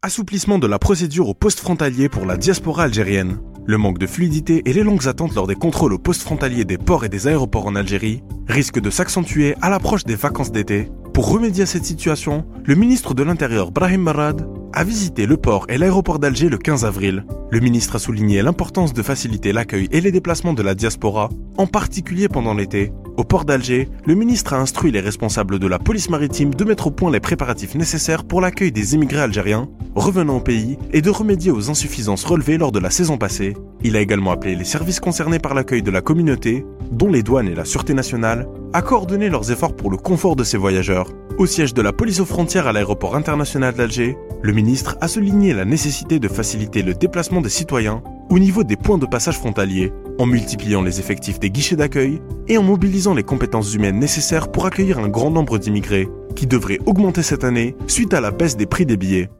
Assouplissement de la procédure au poste frontalier pour la diaspora algérienne. Le manque de fluidité et les longues attentes lors des contrôles au poste frontalier des ports et des aéroports en Algérie risquent de s'accentuer à l'approche des vacances d'été. Pour remédier à cette situation, le ministre de l'Intérieur Brahim Marad a visité le port et l'aéroport d'Alger le 15 avril. Le ministre a souligné l'importance de faciliter l'accueil et les déplacements de la diaspora, en particulier pendant l'été. Au port d'Alger, le ministre a instruit les responsables de la police maritime de mettre au point les préparatifs nécessaires pour l'accueil des immigrés algériens revenant au pays et de remédier aux insuffisances relevées lors de la saison passée. Il a également appelé les services concernés par l'accueil de la communauté, dont les douanes et la sûreté nationale, à coordonner leurs efforts pour le confort de ces voyageurs. Au siège de la police aux frontières à l'aéroport international d'Alger, le ministre a souligné la nécessité de faciliter le déplacement des citoyens au niveau des points de passage frontaliers, en multipliant les effectifs des guichets d'accueil et en mobilisant les compétences humaines nécessaires pour accueillir un grand nombre d'immigrés, qui devraient augmenter cette année suite à la baisse des prix des billets.